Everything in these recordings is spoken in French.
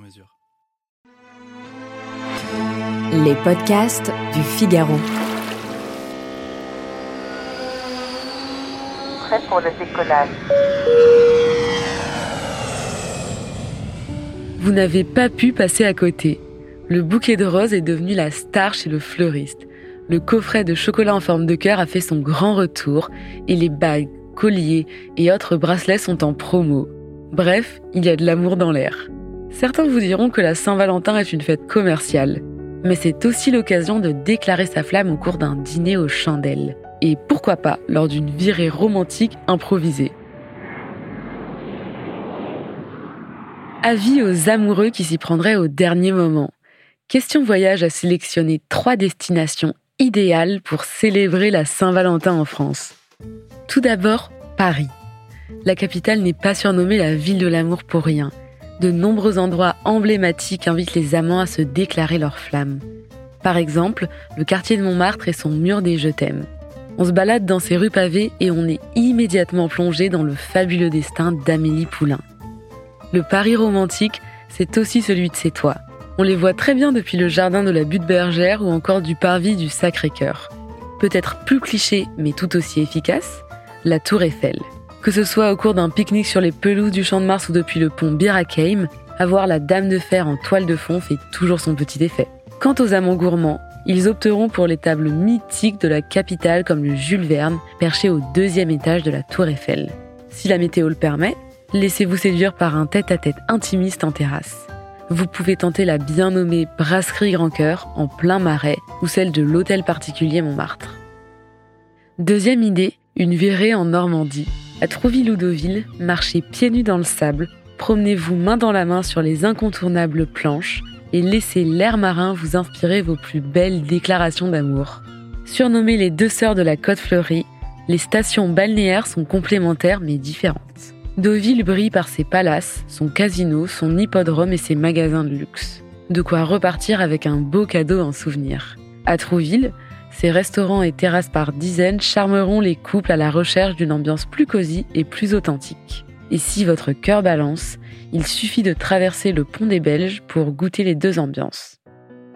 mesure. Les podcasts du Figaro. Prêt pour le décollage. Vous n'avez pas pu passer à côté. Le bouquet de roses est devenu la star chez le fleuriste. Le coffret de chocolat en forme de cœur a fait son grand retour et les bagues, colliers et autres bracelets sont en promo. Bref, il y a de l'amour dans l'air. Certains vous diront que la Saint-Valentin est une fête commerciale, mais c'est aussi l'occasion de déclarer sa flamme au cours d'un dîner aux chandelles. Et pourquoi pas lors d'une virée romantique improvisée. Avis aux amoureux qui s'y prendraient au dernier moment. Question Voyage a sélectionné trois destinations idéales pour célébrer la Saint-Valentin en France. Tout d'abord, Paris. La capitale n'est pas surnommée la ville de l'amour pour rien. De nombreux endroits emblématiques invitent les amants à se déclarer leur flamme. Par exemple, le quartier de Montmartre et son mur des Je t'aime. On se balade dans ces rues pavées et on est immédiatement plongé dans le fabuleux destin d'Amélie Poulain. Le Paris romantique, c'est aussi celui de ses toits. On les voit très bien depuis le jardin de la butte bergère ou encore du parvis du Sacré-Cœur. Peut-être plus cliché mais tout aussi efficace, la Tour Eiffel. Que ce soit au cours d'un pique-nique sur les pelouses du Champ de Mars ou depuis le pont Bir Hakeim, avoir la Dame de Fer en toile de fond fait toujours son petit effet. Quant aux amants gourmands, ils opteront pour les tables mythiques de la capitale comme le Jules Verne, perché au deuxième étage de la Tour Eiffel. Si la météo le permet, laissez-vous séduire par un tête-à-tête intimiste en terrasse. Vous pouvez tenter la bien nommée Brasserie Grand Cœur en plein marais ou celle de l'Hôtel particulier Montmartre. Deuxième idée, une virée en Normandie. À Trouville ou Deauville, marchez pieds nus dans le sable, promenez-vous main dans la main sur les incontournables planches et laissez l'air marin vous inspirer vos plus belles déclarations d'amour. Surnommées les deux sœurs de la Côte Fleurie, les stations balnéaires sont complémentaires mais différentes. Deauville brille par ses palaces, son casino, son hippodrome et ses magasins de luxe. De quoi repartir avec un beau cadeau en souvenir. À Trouville, ses restaurants et terrasses par dizaines charmeront les couples à la recherche d'une ambiance plus cosy et plus authentique. Et si votre cœur balance, il suffit de traverser le pont des Belges pour goûter les deux ambiances.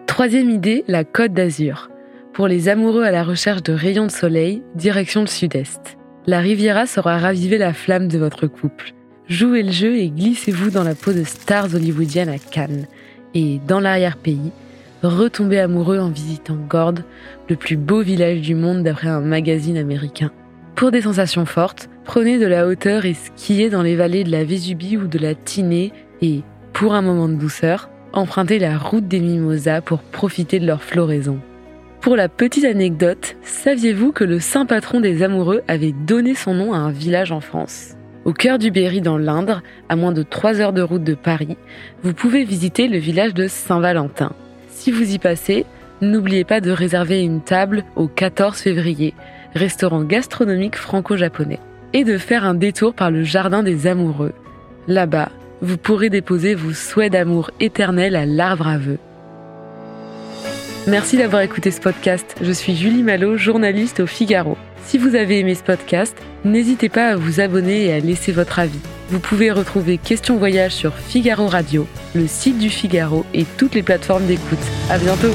Troisième idée, la Côte d'Azur. Pour les amoureux à la recherche de rayons de soleil, direction le sud-est. La Riviera saura raviver la flamme de votre couple. Jouez le jeu et glissez-vous dans la peau de stars hollywoodiennes à Cannes. Et dans l'arrière-pays, retombez amoureux en visitant Gord, le plus beau village du monde d'après un magazine américain. Pour des sensations fortes, prenez de la hauteur et skiez dans les vallées de la Vésubie ou de la Tinée et, pour un moment de douceur, empruntez la route des Mimosas pour profiter de leur floraison. Pour la petite anecdote, saviez-vous que le saint patron des amoureux avait donné son nom à un village en France? Au cœur du Berry dans l'Indre, à moins de 3 heures de route de Paris, vous pouvez visiter le village de Saint-Valentin. Si vous y passez, n'oubliez pas de réserver une table au 14 février, restaurant gastronomique franco-japonais, et de faire un détour par le jardin des amoureux. Là-bas, vous pourrez déposer vos souhaits d'amour éternel à l'arbre à vœux. Merci d'avoir écouté ce podcast. Je suis Julie Malo, journaliste au Figaro. Si vous avez aimé ce podcast, n'hésitez pas à vous abonner et à laisser votre avis. Vous pouvez retrouver Question Voyage sur Figaro Radio, le site du Figaro et toutes les plateformes d'écoute. À bientôt!